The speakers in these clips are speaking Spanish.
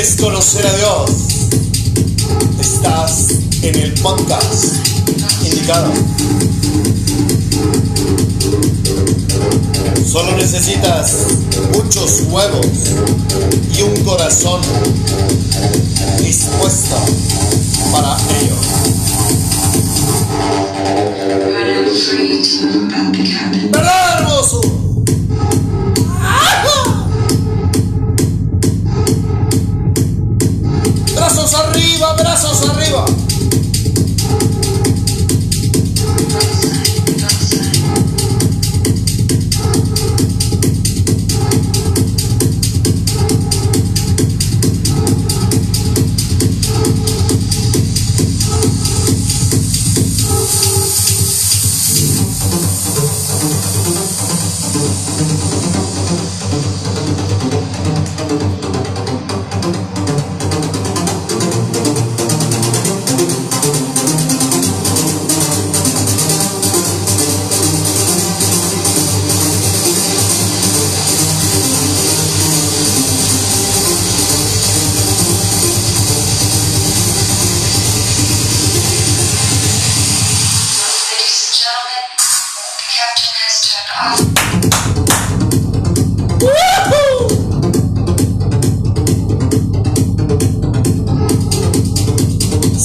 ¿Quieres conocer a Dios? Estás en el podcast indicado. Solo necesitas muchos huevos y un corazón dispuesto para ello. Run brazos arriba.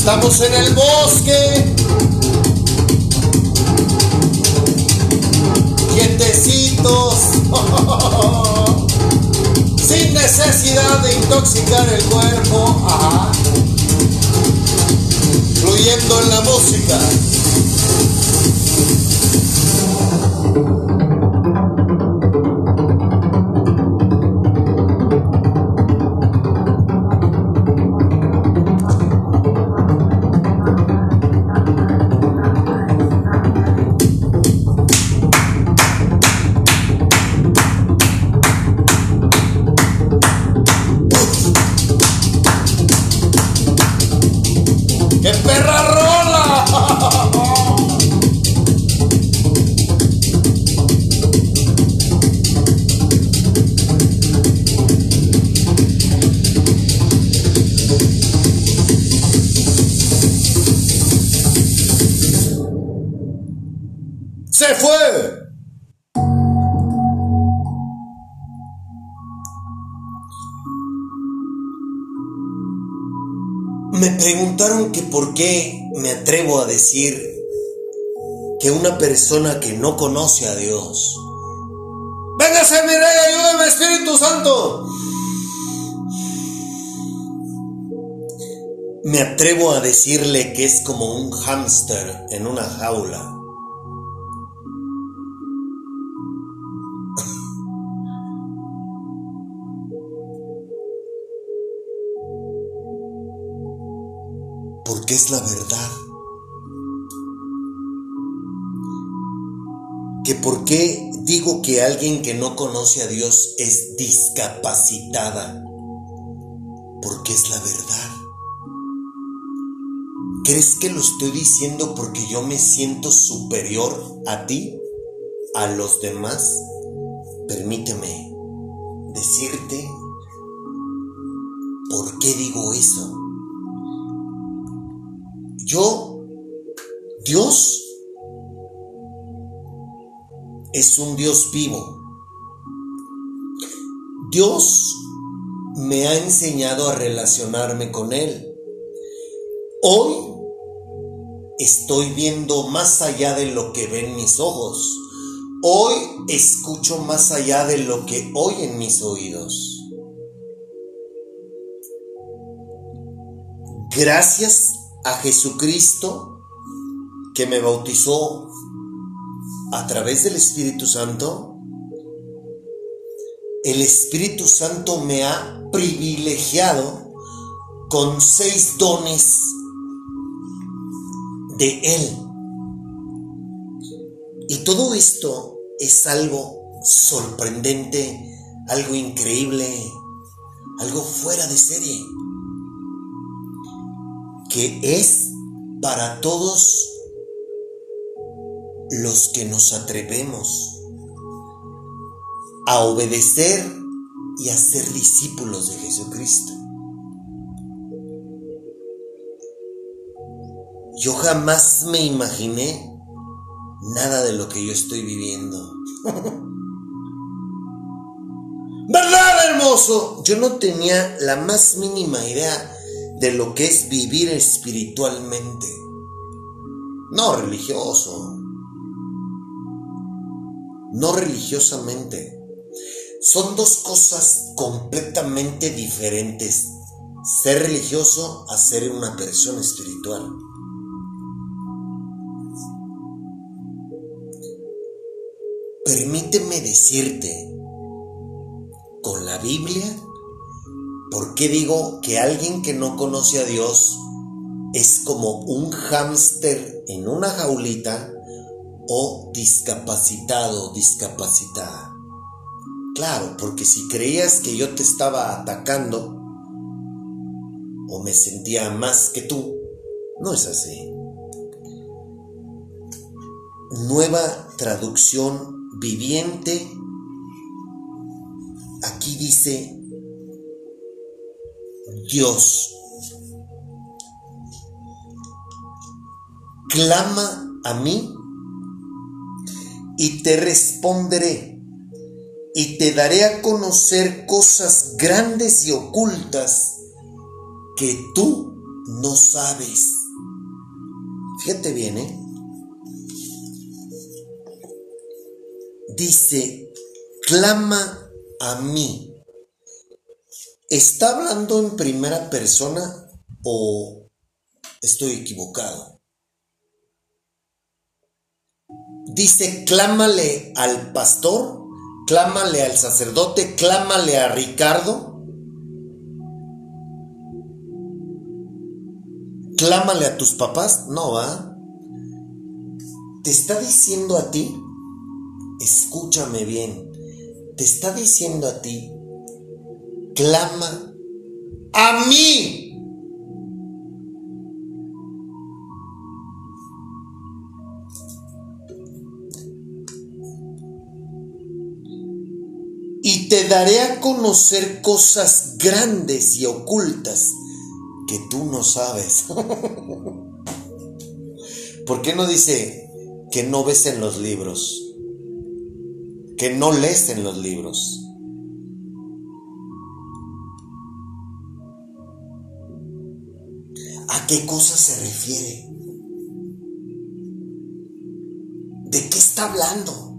Estamos en el bosque. Quietecitos. Sin necesidad de intoxicar el cuerpo. Ajá. Fluyendo en la música. Por qué me atrevo a decir que una persona que no conoce a Dios. ¡Véngase, mi rey, ayúdame, Espíritu Santo! Me atrevo a decirle que es como un hámster en una jaula. Porque es la verdad. Que por qué digo que alguien que no conoce a Dios es discapacitada. Porque es la verdad. ¿Crees que lo estoy diciendo porque yo me siento superior a ti, a los demás? Permíteme decirte por qué digo eso. Yo, Dios, es un Dios vivo. Dios me ha enseñado a relacionarme con Él. Hoy estoy viendo más allá de lo que ven mis ojos. Hoy escucho más allá de lo que oyen mis oídos. Gracias a Jesucristo que me bautizó a través del Espíritu Santo, el Espíritu Santo me ha privilegiado con seis dones de Él. Y todo esto es algo sorprendente, algo increíble, algo fuera de serie, que es para todos los que nos atrevemos a obedecer y a ser discípulos de Jesucristo. Yo jamás me imaginé nada de lo que yo estoy viviendo. ¿Verdad, hermoso? Yo no tenía la más mínima idea de lo que es vivir espiritualmente. No religioso. No religiosamente. Son dos cosas completamente diferentes. Ser religioso a ser una persona espiritual. Permíteme decirte, con la Biblia, ¿por qué digo que alguien que no conoce a Dios es como un hámster en una jaulita o discapacitado, discapacitada? Claro, porque si creías que yo te estaba atacando o me sentía más que tú, no es así. Nueva traducción viviente, aquí dice Dios. Clama a mí y te responderé y te daré a conocer cosas grandes y ocultas que tú no sabes. Fíjate bien, ¿eh? dice, clama a mí. ¿Está hablando en primera persona o estoy equivocado? Dice, clámale al pastor, clámale al sacerdote, clámale a Ricardo, clámale a tus papás. No, va. Te está diciendo a ti escúchame bien, te está diciendo a ti, clama a mí. Y te daré a conocer cosas grandes y ocultas que tú no sabes. ¿Por qué no dice que no ves en los libros? que no lees en los libros. ¿A qué cosa se refiere? ¿De qué está hablando?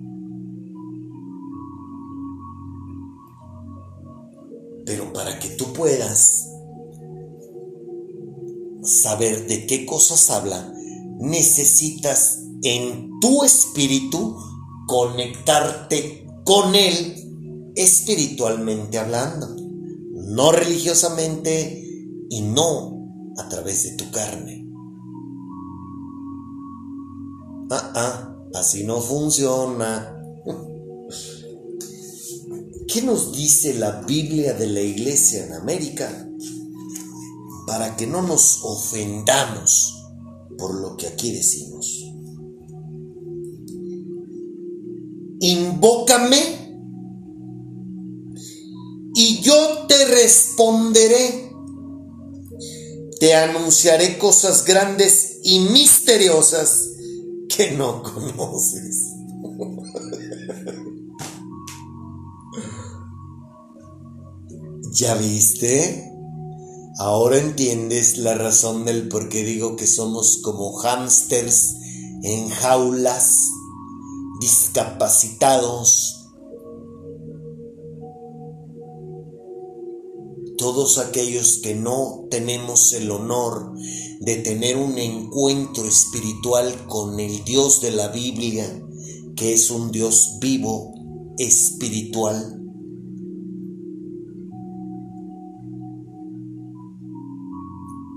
Pero para que tú puedas saber de qué cosas habla, necesitas en tu espíritu conectarte con Él espiritualmente hablando, no religiosamente y no a través de tu carne. Ah, ah, así no funciona. ¿Qué nos dice la Biblia de la Iglesia en América? Para que no nos ofendamos por lo que aquí decimos. invócame y yo te responderé. Te anunciaré cosas grandes y misteriosas que no conoces. ¿Ya viste? Ahora entiendes la razón del por qué digo que somos como hámsters en jaulas discapacitados, todos aquellos que no tenemos el honor de tener un encuentro espiritual con el Dios de la Biblia, que es un Dios vivo, espiritual.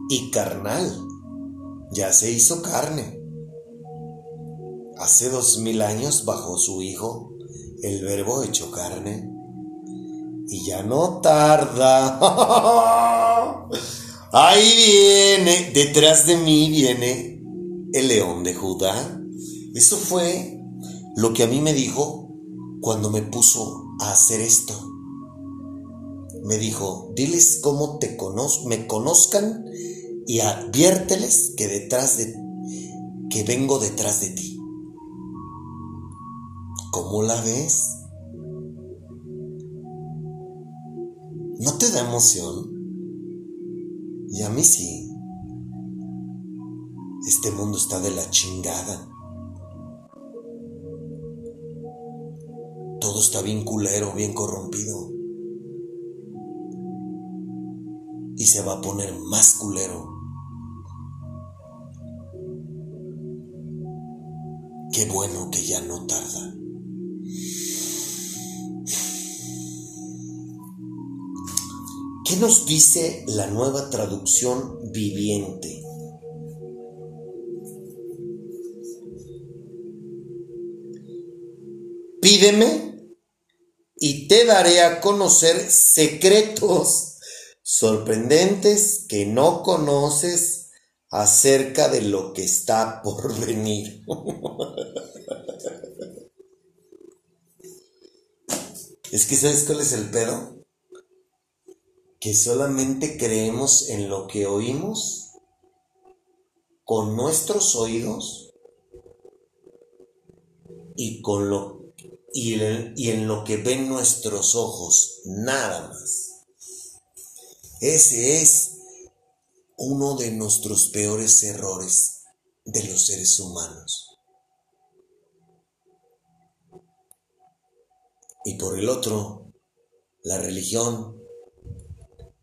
Y carnal, ya se hizo carne hace dos mil años bajó su Hijo, el Verbo hecho carne, y ya no tarda. Ahí viene, detrás de mí viene el león de Judá. Eso fue lo que a mí me dijo cuando me puso a hacer esto. Me dijo, diles cómo te conozco, me conozcan y adviérteles que detrás de que vengo detrás de ti. ¿Cómo la ves? ¿No te da emoción? Y a mí sí. Este mundo está de la chingada. Todo está bien culero, bien corrompido. Y se va a poner más culero. Qué bueno que ya no tarda. ¿Qué nos dice la nueva traducción viviente? Pídeme y te daré a conocer secretos sorprendentes que no conoces acerca de lo que está por venir. es que ¿sabes cuál es el pedo? Que solamente creemos en lo que oímos con nuestros oídos y con lo y en, en lo que ven nuestros ojos, nada más. Ese es uno de nuestros peores errores de los seres humanos. Y por el otro, la religión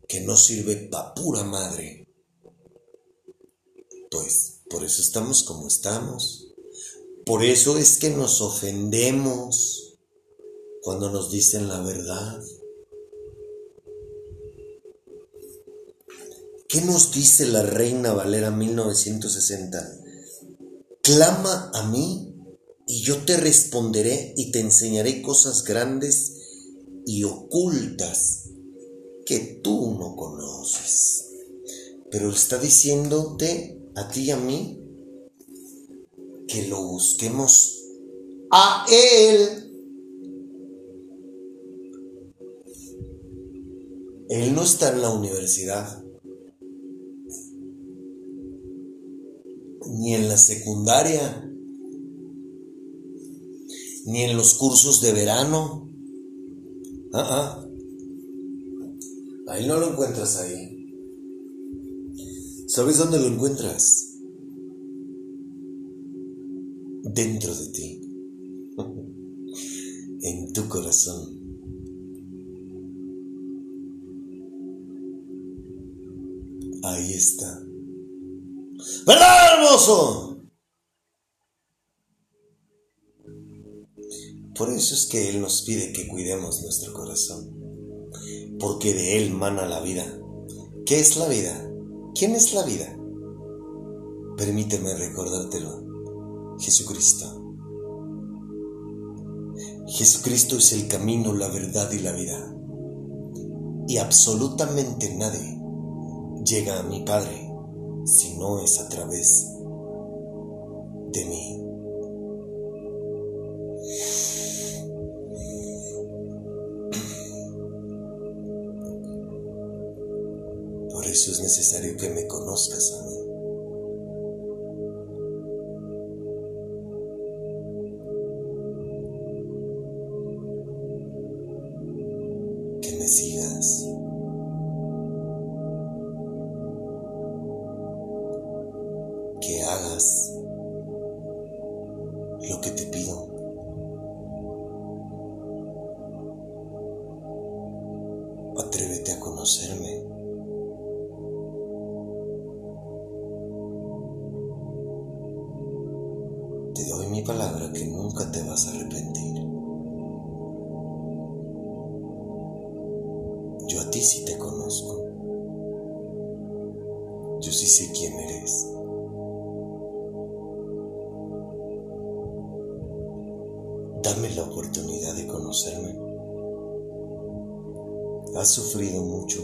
que no sirve pa' pura madre. Pues por eso estamos como estamos. Por eso es que nos ofendemos cuando nos dicen la verdad. ¿Qué nos dice la Reina Valera 1960? Clama a mí y yo te responderé y te enseñaré cosas grandes y ocultas que tú no conoces. Pero está diciéndote a ti y a mí que lo busquemos a Él. Él no está en la universidad, ni en la secundaria, ni en los cursos de verano. Ah, ah. Ahí no lo encuentras ahí. ¿Sabes dónde lo encuentras? Dentro de ti. en tu corazón. Ahí está. ¿Verdad, hermoso? Por eso es que Él nos pide que cuidemos nuestro corazón porque de Él mana la vida. ¿Qué es la vida? ¿Quién es la vida? Permíteme recordártelo. Jesucristo. Jesucristo es el camino, la verdad y la vida. Y absolutamente nadie llega a mi Padre si no es a través de mí. Necesario que me conozcas a mí. Ti sí te conozco. Yo sí sé quién eres. Dame la oportunidad de conocerme. Has sufrido mucho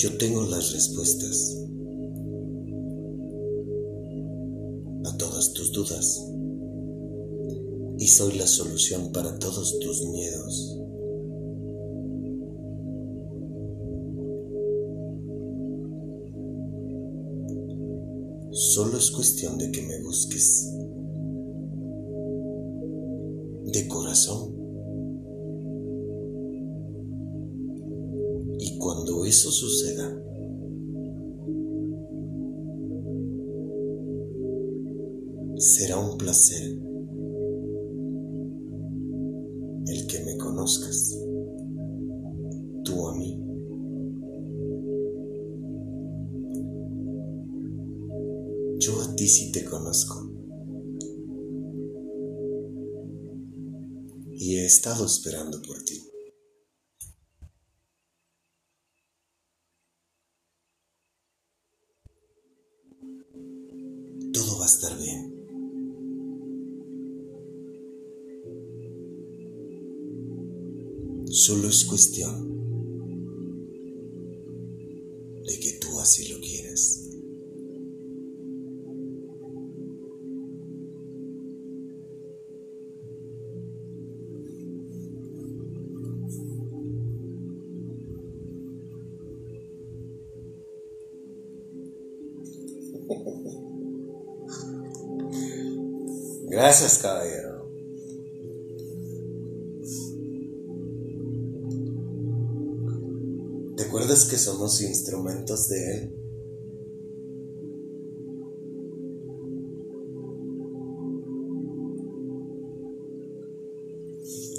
Yo tengo las respuestas a todas tus dudas y soy la solución para todos tus miedos. Solo es cuestión de que me busques de corazón. Eso suceda, será un placer el que me conozcas, tú a mí. Yo a ti sí te conozco. Y he estado esperando por ti. Es cuestión de que tú así lo quieras. Gracias. Somos instrumentos de Él?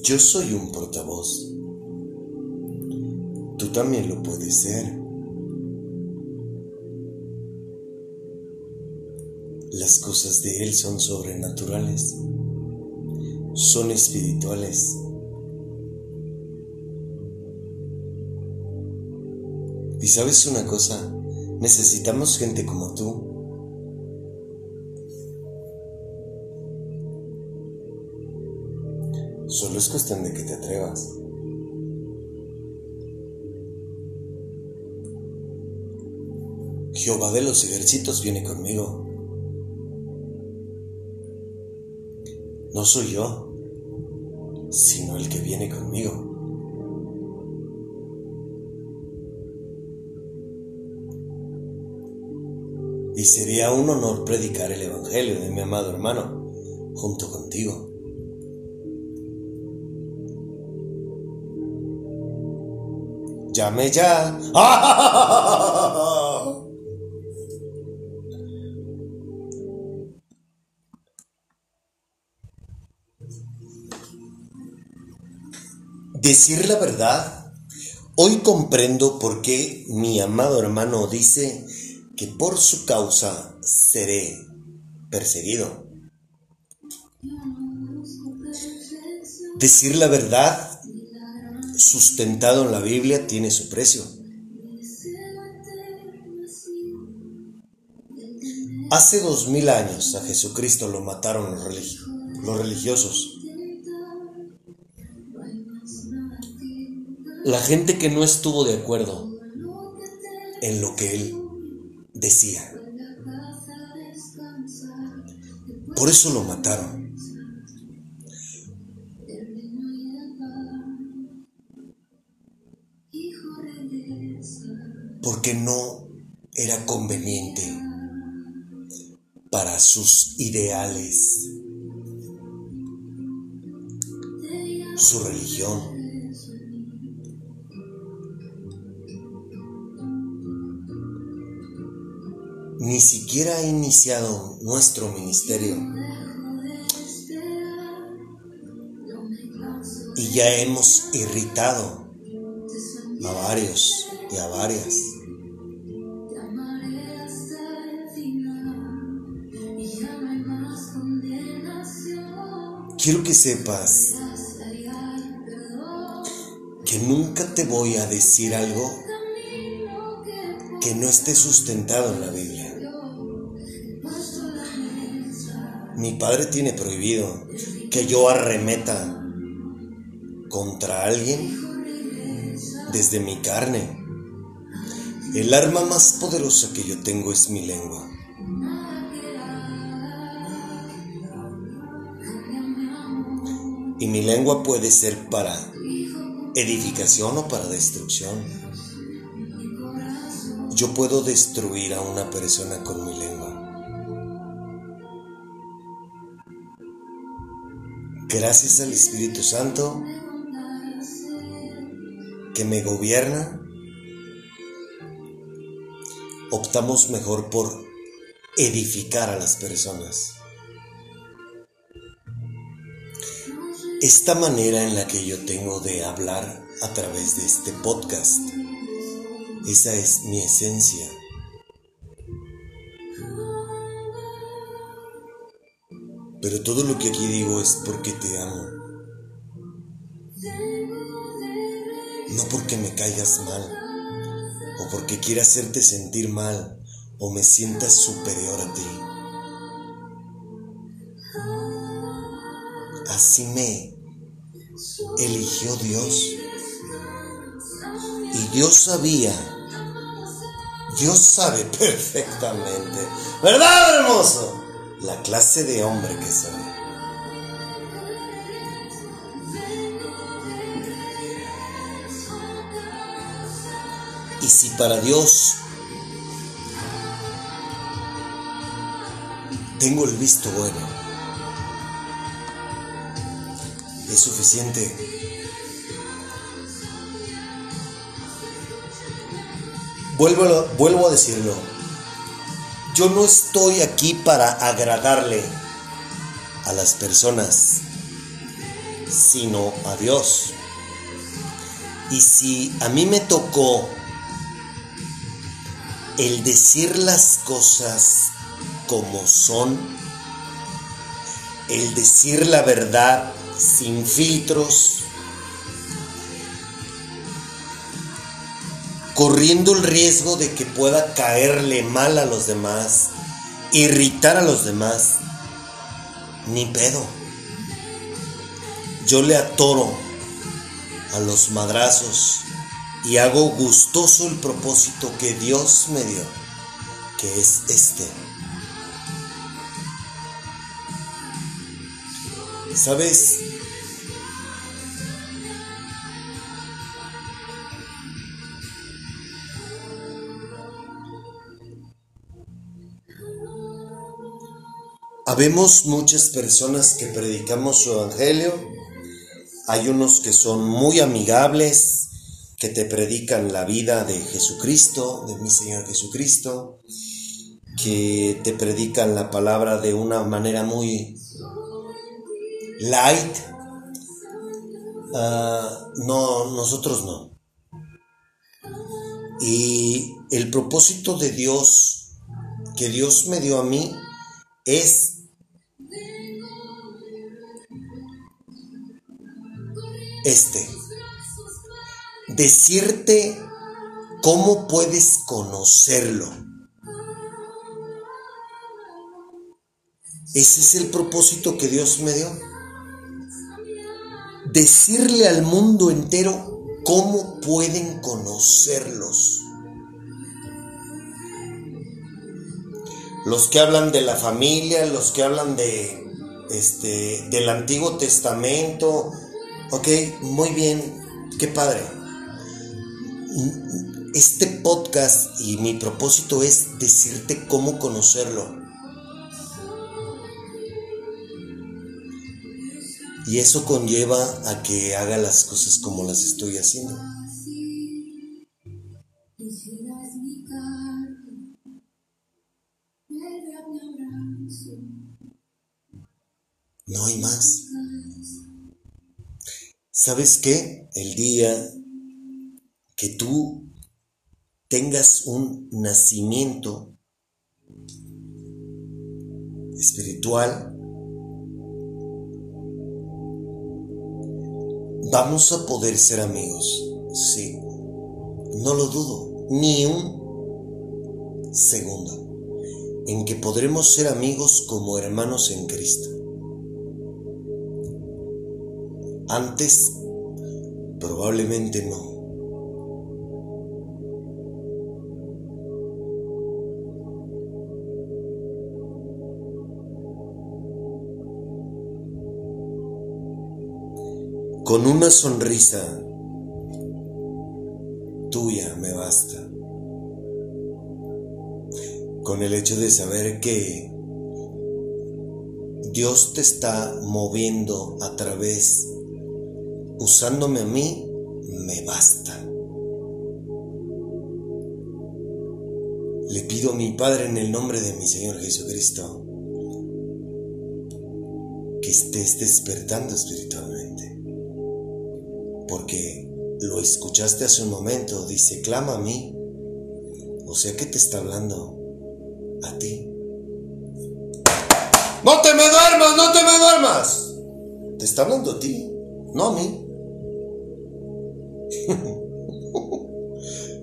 Yo soy un portavoz. Tú también lo puedes ser. Las cosas de Él son sobrenaturales, son espirituales. Y sabes una cosa, necesitamos gente como tú. Solo es cuestión de que te atrevas. Jehová de los ejércitos viene conmigo. No soy yo, sino el que viene conmigo. Y sería un honor predicar el Evangelio de mi amado hermano junto contigo. Llame ya. Decir la verdad, hoy comprendo por qué mi amado hermano dice que por su causa seré perseguido. Decir la verdad, sustentado en la Biblia, tiene su precio. Hace dos mil años a Jesucristo lo mataron los, los religiosos. La gente que no estuvo de acuerdo en lo que él decía. Por eso lo mataron. Porque no era conveniente para sus ideales, su religión. Ni siquiera ha iniciado nuestro ministerio. Y ya hemos irritado a varios y a varias. Quiero que sepas que nunca te voy a decir algo que no esté sustentado en la Biblia. Mi padre tiene prohibido que yo arremeta contra alguien desde mi carne. El arma más poderosa que yo tengo es mi lengua. Y mi lengua puede ser para edificación o para destrucción. Yo puedo destruir a una persona con mi lengua. Gracias al Espíritu Santo que me gobierna, optamos mejor por edificar a las personas. Esta manera en la que yo tengo de hablar a través de este podcast, esa es mi esencia. Pero todo lo que aquí digo es porque te amo. No porque me caigas mal o porque quiera hacerte sentir mal o me sientas superior a ti. Así me eligió Dios. Y Dios sabía, Dios sabe perfectamente, ¿verdad, hermoso? La clase de hombre que soy. Y si para Dios tengo el visto bueno, es suficiente. Vuelvo, vuelvo a decirlo. Yo no estoy aquí para agradarle a las personas, sino a Dios. Y si a mí me tocó el decir las cosas como son, el decir la verdad sin filtros, corriendo el riesgo de que pueda caerle mal a los demás, irritar a los demás, ni pedo. Yo le atoro a los madrazos y hago gustoso el propósito que Dios me dio, que es este. ¿Sabes? Habemos muchas personas que predicamos su evangelio. Hay unos que son muy amigables, que te predican la vida de Jesucristo, de mi Señor Jesucristo, que te predican la palabra de una manera muy light. Ah, no, nosotros no. Y el propósito de Dios, que Dios me dio a mí, es este. Decirte cómo puedes conocerlo. Ese es el propósito que Dios me dio. Decirle al mundo entero cómo pueden conocerlos. Los que hablan de la familia, los que hablan de este del Antiguo Testamento. Ok, muy bien, qué padre. Este podcast y mi propósito es decirte cómo conocerlo. Y eso conlleva a que haga las cosas como las estoy haciendo. No hay más. ¿Sabes qué? El día que tú tengas un nacimiento espiritual, vamos a poder ser amigos. Sí, no lo dudo, ni un segundo, en que podremos ser amigos como hermanos en Cristo. Antes, probablemente no. Con una sonrisa tuya me basta. Con el hecho de saber que Dios te está moviendo a través, usándome a mí, me basta. Le pido a mi Padre en el nombre de mi Señor Jesucristo que estés despertando espiritualmente porque lo escuchaste hace un momento, dice, clama a mí. O sea que te está hablando a ti. No te me duermas, no te me duermas. Te está hablando a ti, no a mí.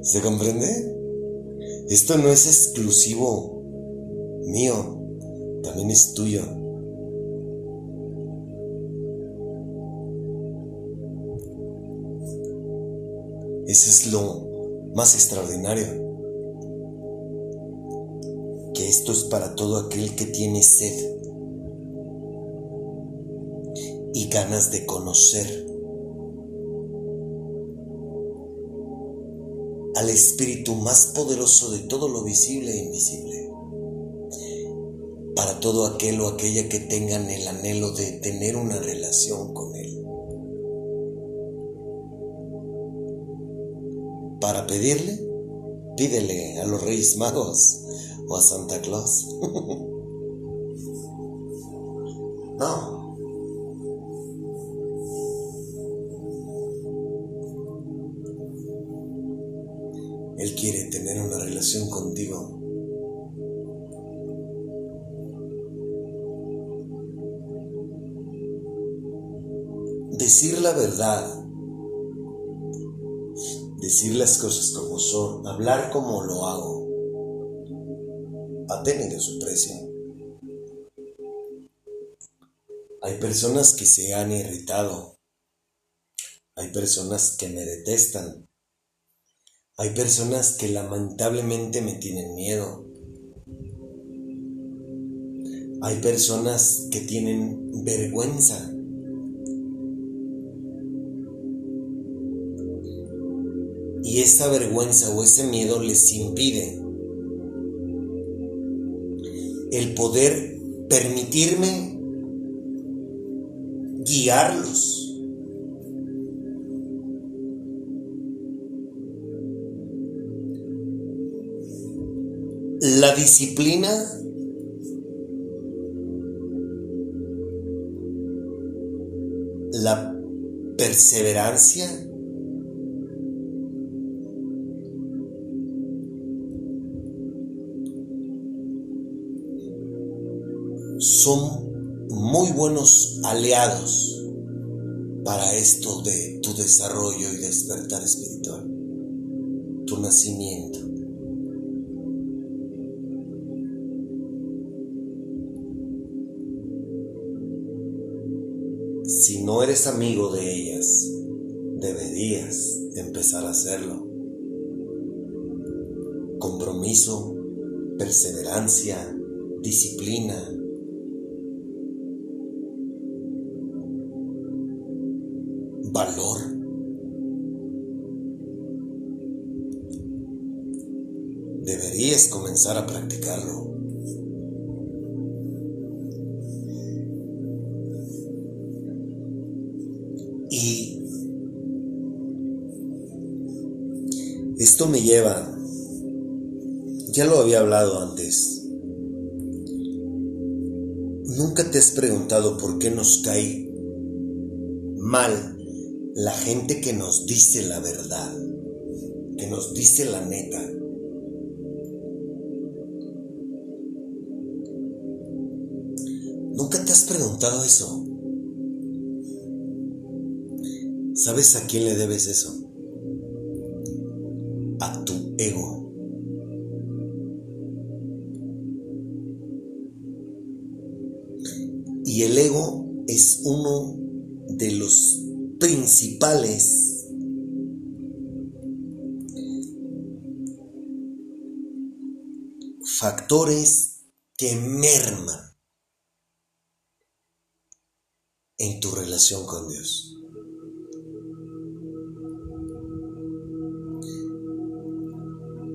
¿Se comprende? Esto no es exclusivo mío, también es tuyo. Eso es lo más extraordinario. Que esto es para todo aquel que tiene sed y ganas de conocer al espíritu más poderoso de todo lo visible e invisible. Para todo aquel o aquella que tengan el anhelo de tener una relación con Él. para pedirle, pídele a los Reyes Magos o a Santa Claus. no. Su precio. Hay personas que se han irritado, hay personas que me detestan, hay personas que lamentablemente me tienen miedo, hay personas que tienen vergüenza. Y esa vergüenza o ese miedo les impide el poder permitirme guiarlos. La disciplina la perseverancia son muy buenos aliados para esto de tu desarrollo y despertar espiritual, tu nacimiento. Si no eres amigo de ellas, deberías empezar a hacerlo. Compromiso, perseverancia, disciplina, A practicarlo. Y esto me lleva, ya lo había hablado antes, nunca te has preguntado por qué nos cae mal la gente que nos dice la verdad, que nos dice la neta. Preguntado eso? ¿Sabes a quién le debes eso? A tu ego. Y el ego es uno de los principales factores que merman en tu relación con Dios.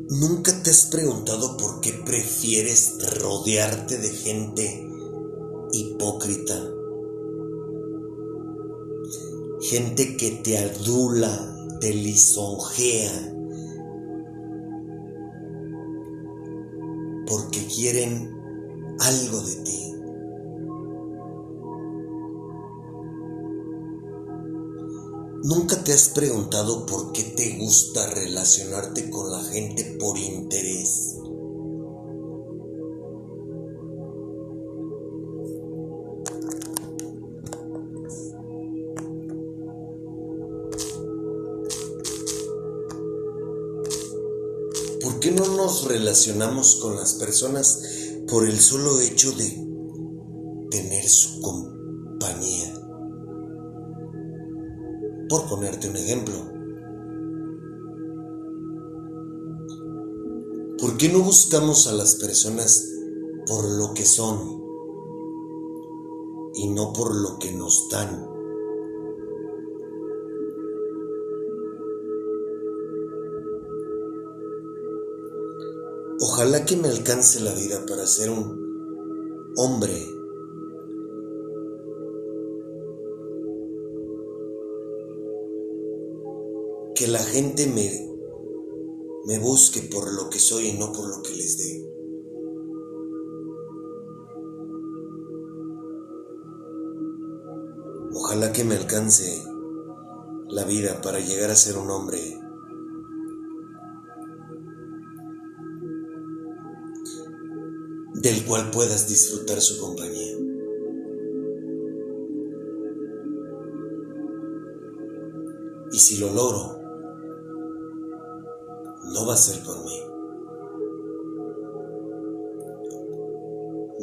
¿Nunca te has preguntado por qué prefieres rodearte de gente hipócrita? Gente que te adula, te lisonjea, porque quieren algo de ti. ¿Nunca te has preguntado por qué te gusta relacionarte con la gente por interés? ¿Por qué no nos relacionamos con las personas por el solo hecho de tener su compañía? Por ponerte un ejemplo. ¿Por qué no buscamos a las personas por lo que son y no por lo que nos dan? Ojalá que me alcance la vida para ser un hombre que la gente me, me busque por lo que soy y no por lo que les dé. Ojalá que me alcance la vida para llegar a ser un hombre del cual puedas disfrutar su compañía. Y si lo logro, va a ser por mí.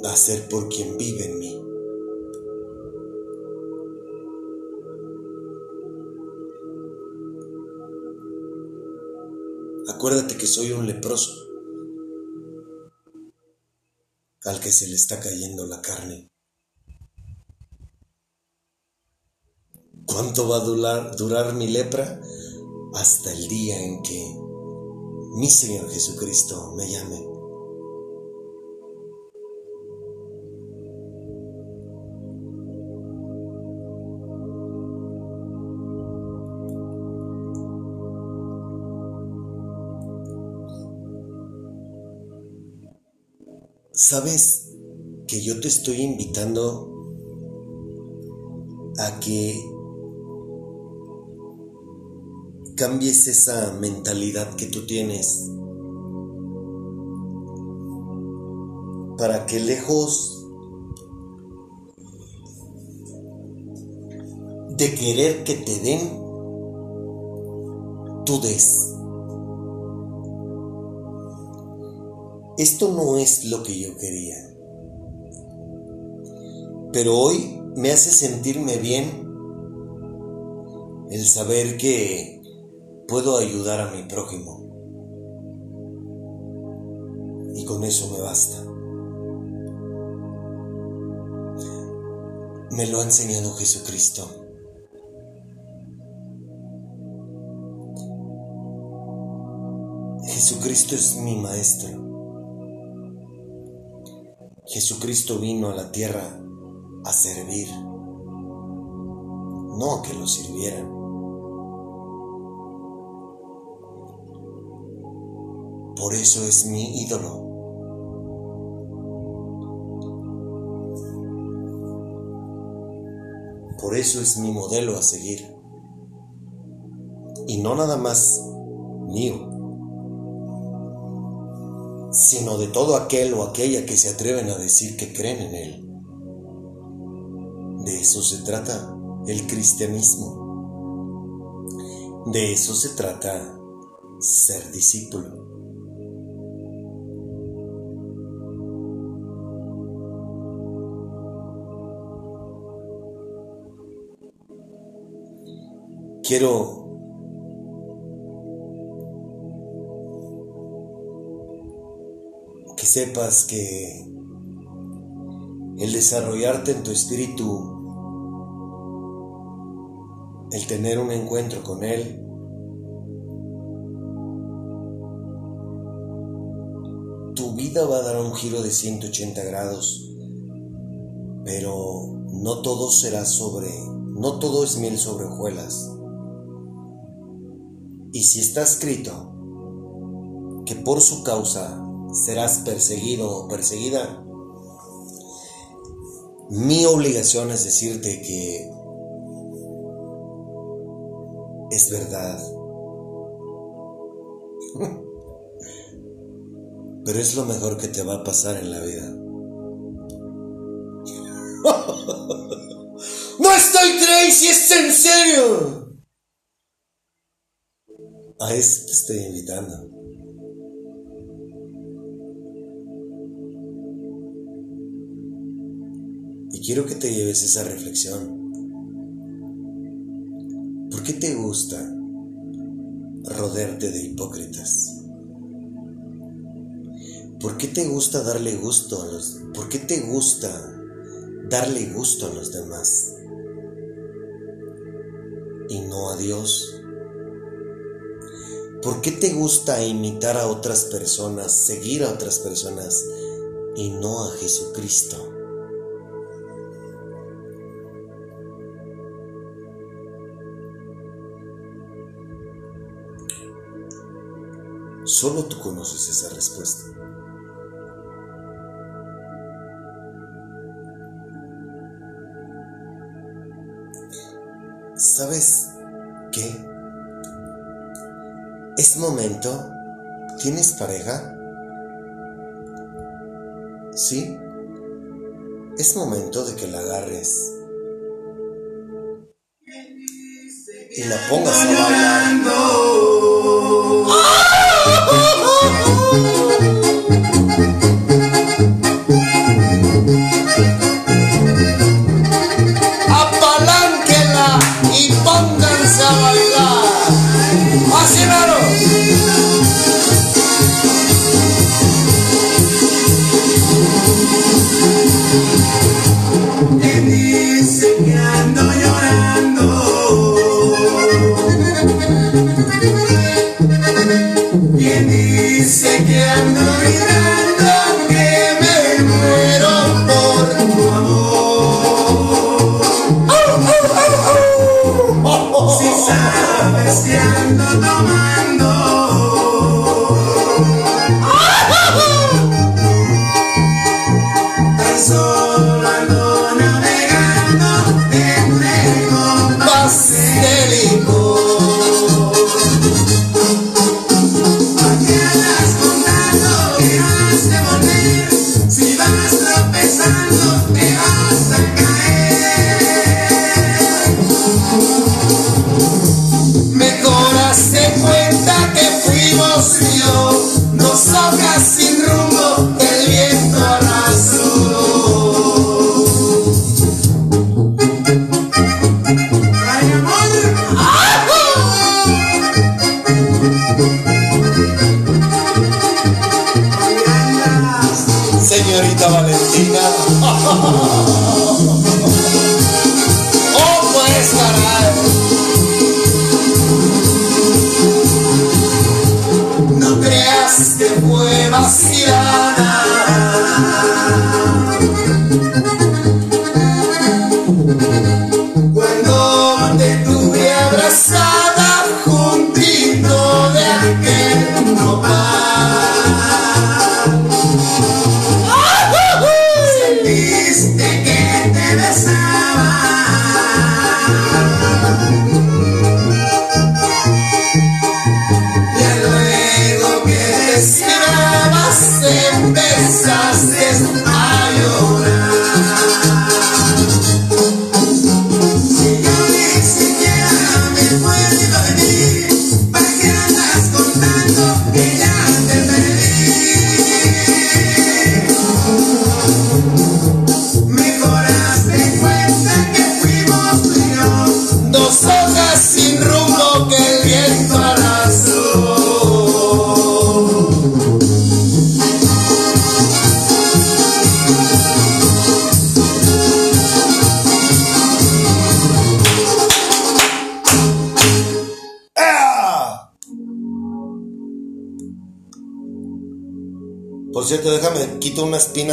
Va a ser por quien vive en mí. Acuérdate que soy un leproso al que se le está cayendo la carne. ¿Cuánto va a durar mi lepra? Hasta el día en que mi Señor Jesucristo me llame. ¿Sabes que yo te estoy invitando a que cambies esa mentalidad que tú tienes para que lejos de querer que te den, tú des. Esto no es lo que yo quería. Pero hoy me hace sentirme bien el saber que puedo ayudar a mi prójimo. Y con eso me basta. Me lo ha enseñado Jesucristo. Jesucristo es mi maestro. Jesucristo vino a la tierra a servir, no a que lo sirvieran. Por eso es mi ídolo. Por eso es mi modelo a seguir. Y no nada más mío, sino de todo aquel o aquella que se atreven a decir que creen en Él. De eso se trata el cristianismo. De eso se trata ser discípulo. Quiero que sepas que el desarrollarte en tu espíritu, el tener un encuentro con Él, tu vida va a dar un giro de 180 grados, pero no todo será sobre, no todo es miel sobre hojuelas. Y si está escrito que por su causa serás perseguido o perseguida, mi obligación es decirte que es verdad. Pero es lo mejor que te va a pasar en la vida. ¡No estoy crazy! ¡Es en serio! A eso te estoy invitando. Y quiero que te lleves esa reflexión. ¿Por qué te gusta rodearte de hipócritas? ¿Por qué te gusta darle gusto a los ¿Por qué te gusta darle gusto a los demás? Y no a Dios. ¿Por qué te gusta imitar a otras personas, seguir a otras personas y no a Jesucristo? Solo tú conoces esa respuesta. ¿Sabes qué? Es momento. ¿Tienes pareja? ¿Sí? Es momento de que la agarres y la pongas a bailar.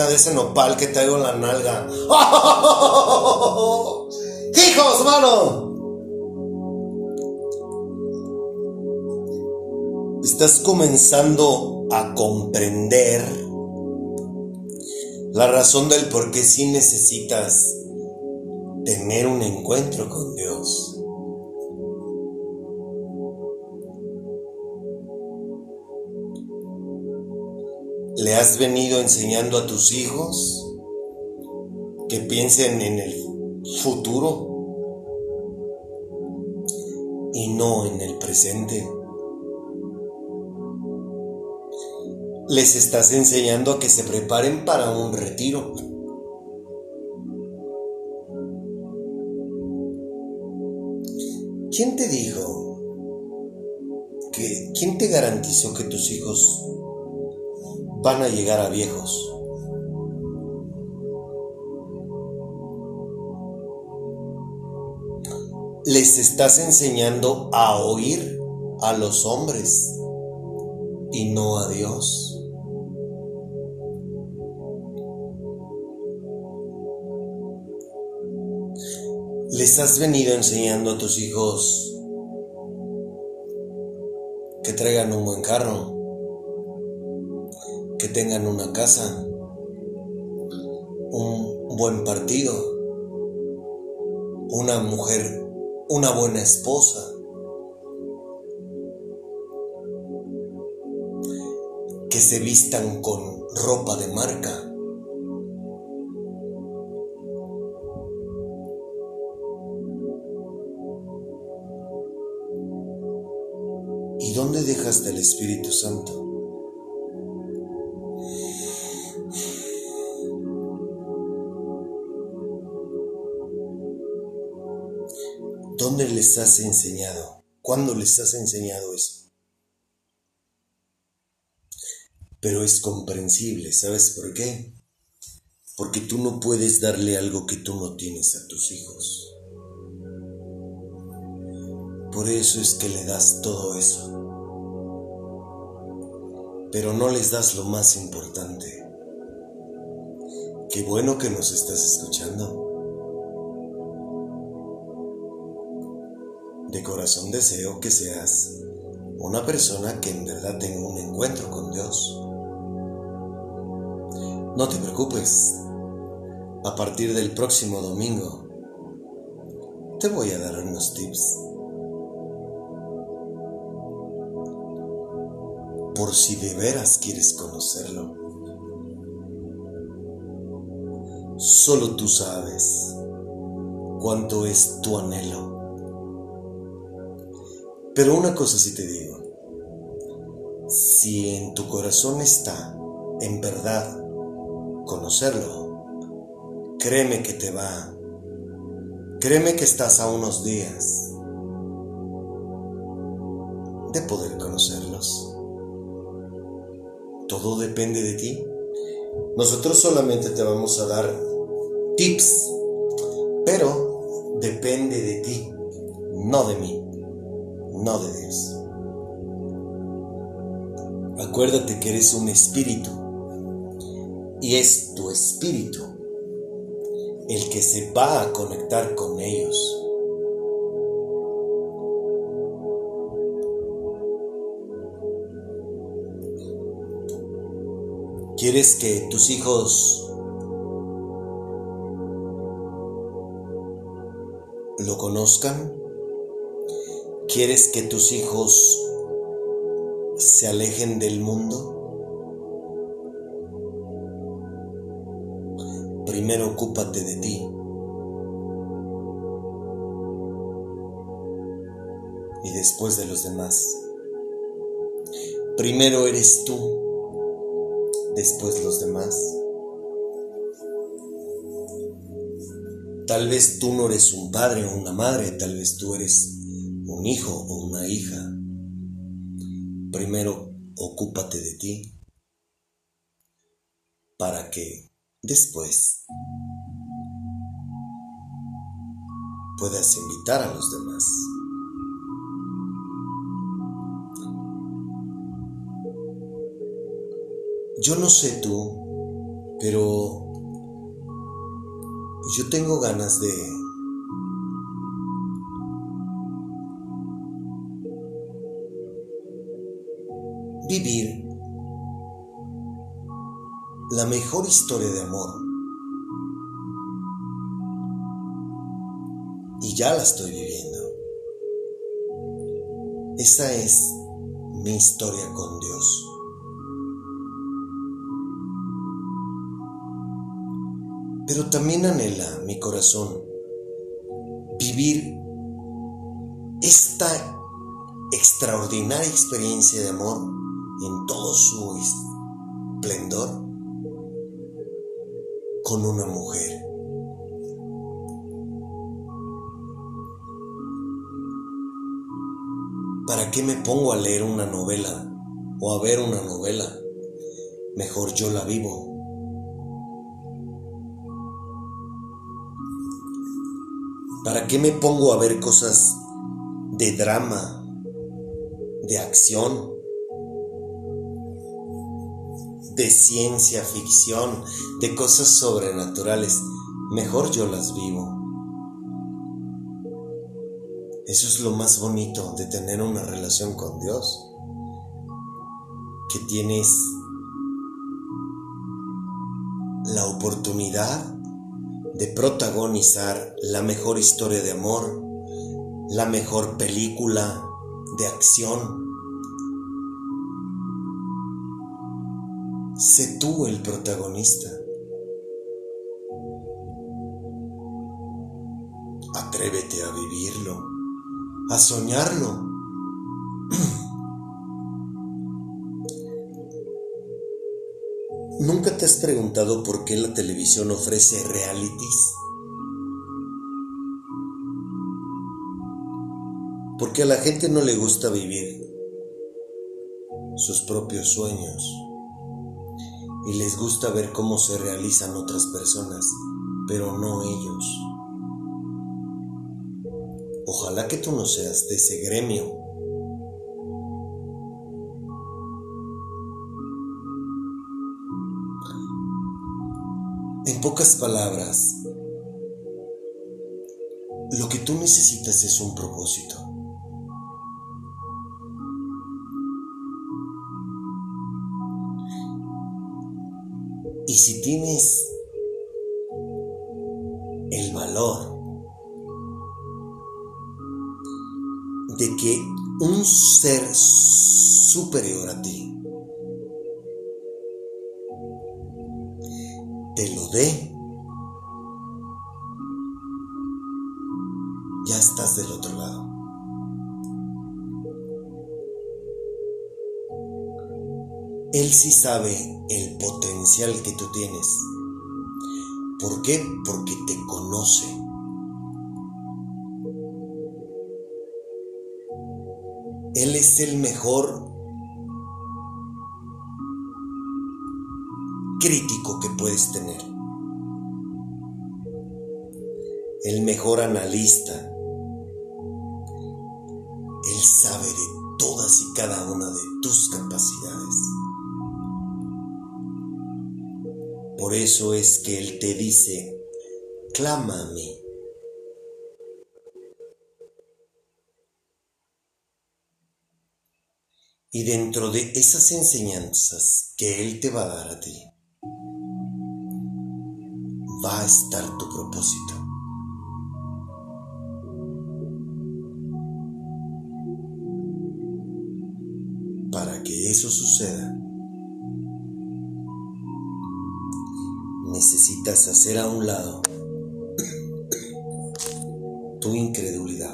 De ese nopal que traigo en la nalga. ¡Hijos, mano! Estás comenzando a comprender la razón del por qué sí necesitas tener un encuentro con Dios. ¿Le has venido enseñando a tus hijos que piensen en el futuro y no en el presente? Les estás enseñando a que se preparen para un retiro. ¿Quién te dijo que, quién te garantizó que tus hijos van a llegar a viejos. Les estás enseñando a oír a los hombres y no a Dios. Les has venido enseñando a tus hijos que traigan un buen carro, que tengan una casa, un buen partido, una mujer, una buena esposa, que se vistan con ropa de marca. ¿Y dónde dejaste el Espíritu Santo? Les has enseñado? ¿Cuándo les has enseñado eso? Pero es comprensible, ¿sabes por qué? Porque tú no puedes darle algo que tú no tienes a tus hijos. Por eso es que le das todo eso. Pero no les das lo más importante. Qué bueno que nos estás escuchando. De corazón deseo que seas una persona que en verdad tenga un encuentro con Dios. No te preocupes. A partir del próximo domingo te voy a dar unos tips. Por si de veras quieres conocerlo. Solo tú sabes cuánto es tu anhelo. Pero una cosa sí te digo, si en tu corazón está, en verdad, conocerlo, créeme que te va, créeme que estás a unos días de poder conocerlos. Todo depende de ti. Nosotros solamente te vamos a dar tips, pero depende de ti, no de mí no de Dios. Acuérdate que eres un espíritu y es tu espíritu el que se va a conectar con ellos. ¿Quieres que tus hijos lo conozcan? ¿Quieres que tus hijos se alejen del mundo? Primero ocúpate de ti. Y después de los demás. Primero eres tú, después los demás. Tal vez tú no eres un padre o una madre, tal vez tú eres un hijo o una hija. Primero ocúpate de ti para que después puedas invitar a los demás. Yo no sé tú, pero yo tengo ganas de mejor historia de amor. Y ya la estoy viviendo. Esa es mi historia con Dios. Pero también anhela mi corazón vivir esta extraordinaria experiencia de amor en todo su esplendor con una mujer. ¿Para qué me pongo a leer una novela o a ver una novela? Mejor yo la vivo. ¿Para qué me pongo a ver cosas de drama, de acción, de ciencia ficción, de cosas sobrenaturales? Mejor yo las vivo. Eso es lo más bonito de tener una relación con Dios. Que tienes la oportunidad de protagonizar la mejor historia de amor, la mejor película de acción. Sé tú el protagonista. Atrévete a vivirlo, a soñarlo. ¿Nunca te has preguntado por qué la televisión ofrece realities? Porque a la gente no le gusta vivir sus propios sueños y les gusta ver cómo se realizan otras personas, pero no ellos. Ojalá que tú no seas de ese gremio En pocas palabras, lo que tú necesitas es un propósito. Tienes el valor de que un ser superior a ti te lo dé, ya estás del otro lado. Él sí sabe el potencial que tú tienes. ¿Por qué? Porque te conoce. Él es el mejor crítico que puedes tener. El mejor analista. Él sabe de todas y cada una de tus capacidades. Por eso es que Él te dice, mí. Y dentro de esas enseñanzas que Él te va a dar a ti, va a estar tu propósito. Para que eso suceda, necesitas hacer a un lado tu incredulidad.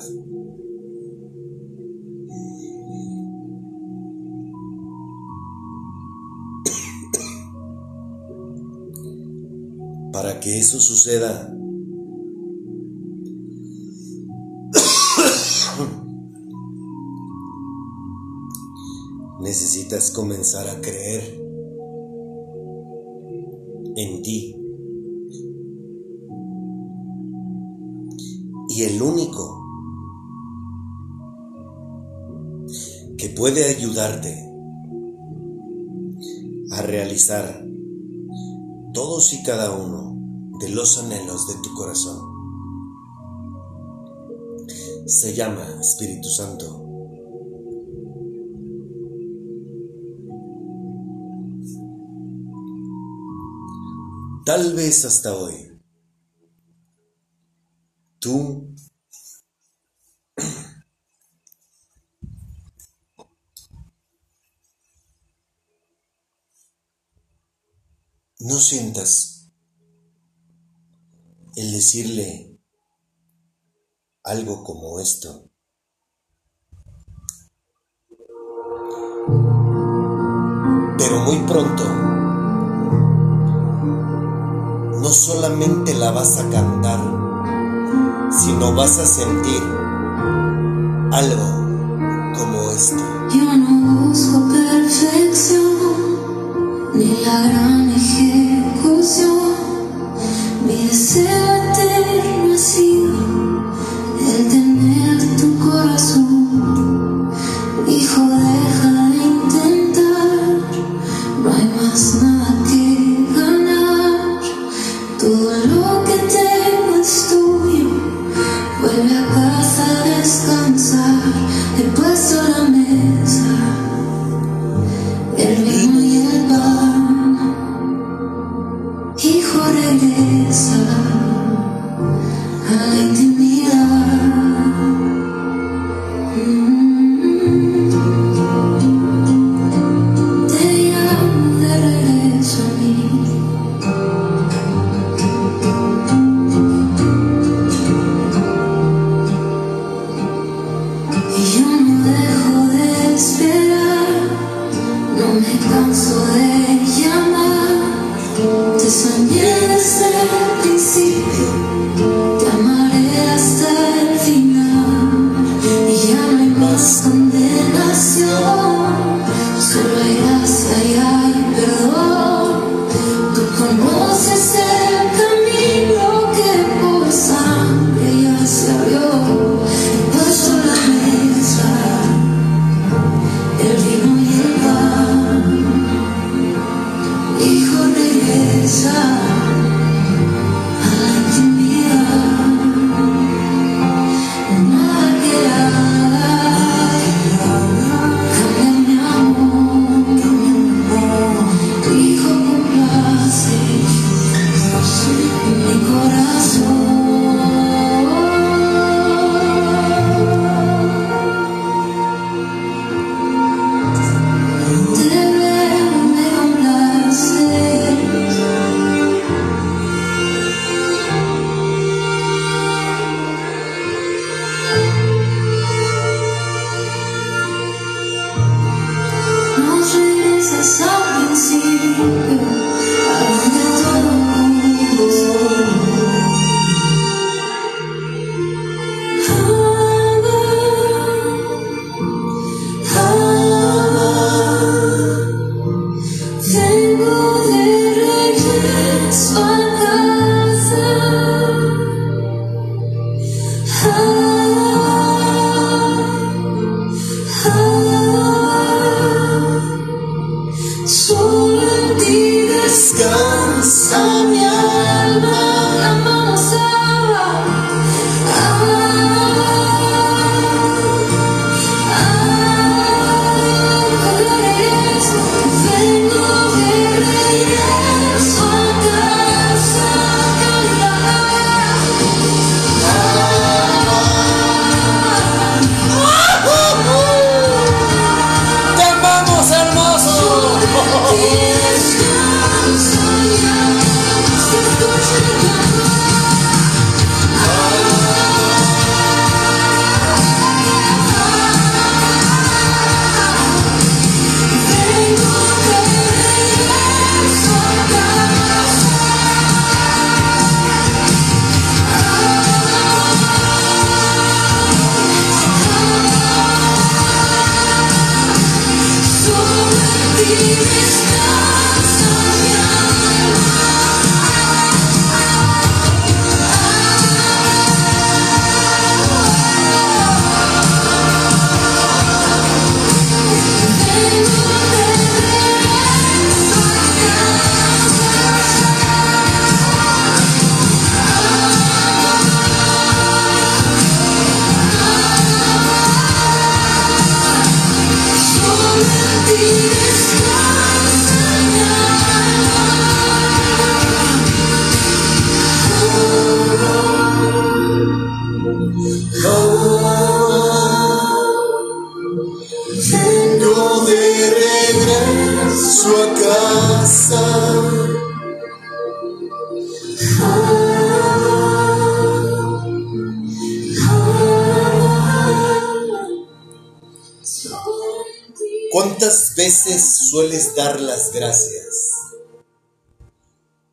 Para que eso suceda, necesitas comenzar a creer en ti. Y el único que puede ayudarte a realizar todos y cada uno de los anhelos de tu corazón se llama Espíritu Santo. Tal vez hasta hoy tú no sientas el decirle algo como esto. Pero muy pronto no solamente la vas a cantar, sino vas a sentir algo como esto. Yo no busco perfección ni la gran ejecución. Mi deseo eterno ha sido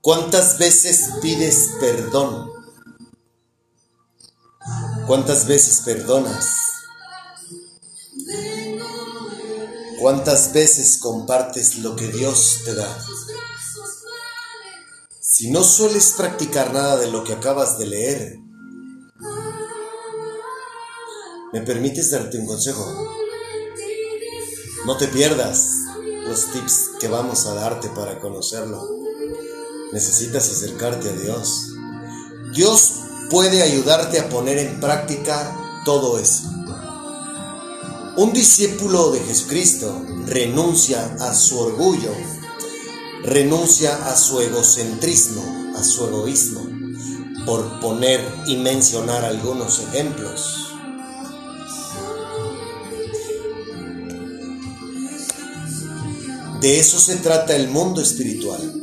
¿Cuántas veces pides perdón? ¿Cuántas veces perdonas? ¿Cuántas veces compartes lo que Dios te da? Si no sueles practicar nada de lo que acabas de leer, ¿me permites darte un consejo? No te pierdas los tips que vamos a darte para conocerlo. Necesitas acercarte a Dios. Dios puede ayudarte a poner en práctica todo eso. Un discípulo de Jesucristo renuncia a su orgullo, renuncia a su egocentrismo, a su egoísmo, por poner y mencionar algunos ejemplos. De eso se trata el mundo espiritual.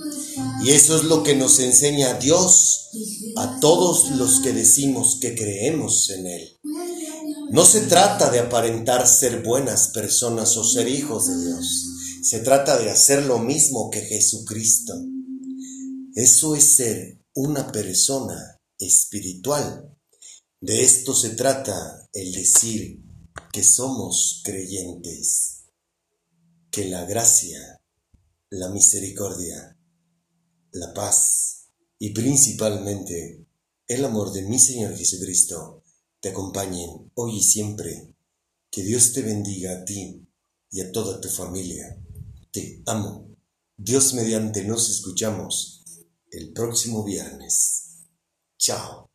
Y eso es lo que nos enseña Dios a todos los que decimos que creemos en Él. No se trata de aparentar ser buenas personas o ser hijos de Dios. Se trata de hacer lo mismo que Jesucristo. Eso es ser una persona espiritual. De esto se trata el decir que somos creyentes. Que la gracia, la misericordia, la paz y principalmente el amor de mi Señor Jesucristo te acompañen hoy y siempre. Que Dios te bendiga a ti y a toda tu familia. Te amo. Dios mediante nos escuchamos el próximo viernes. Chao.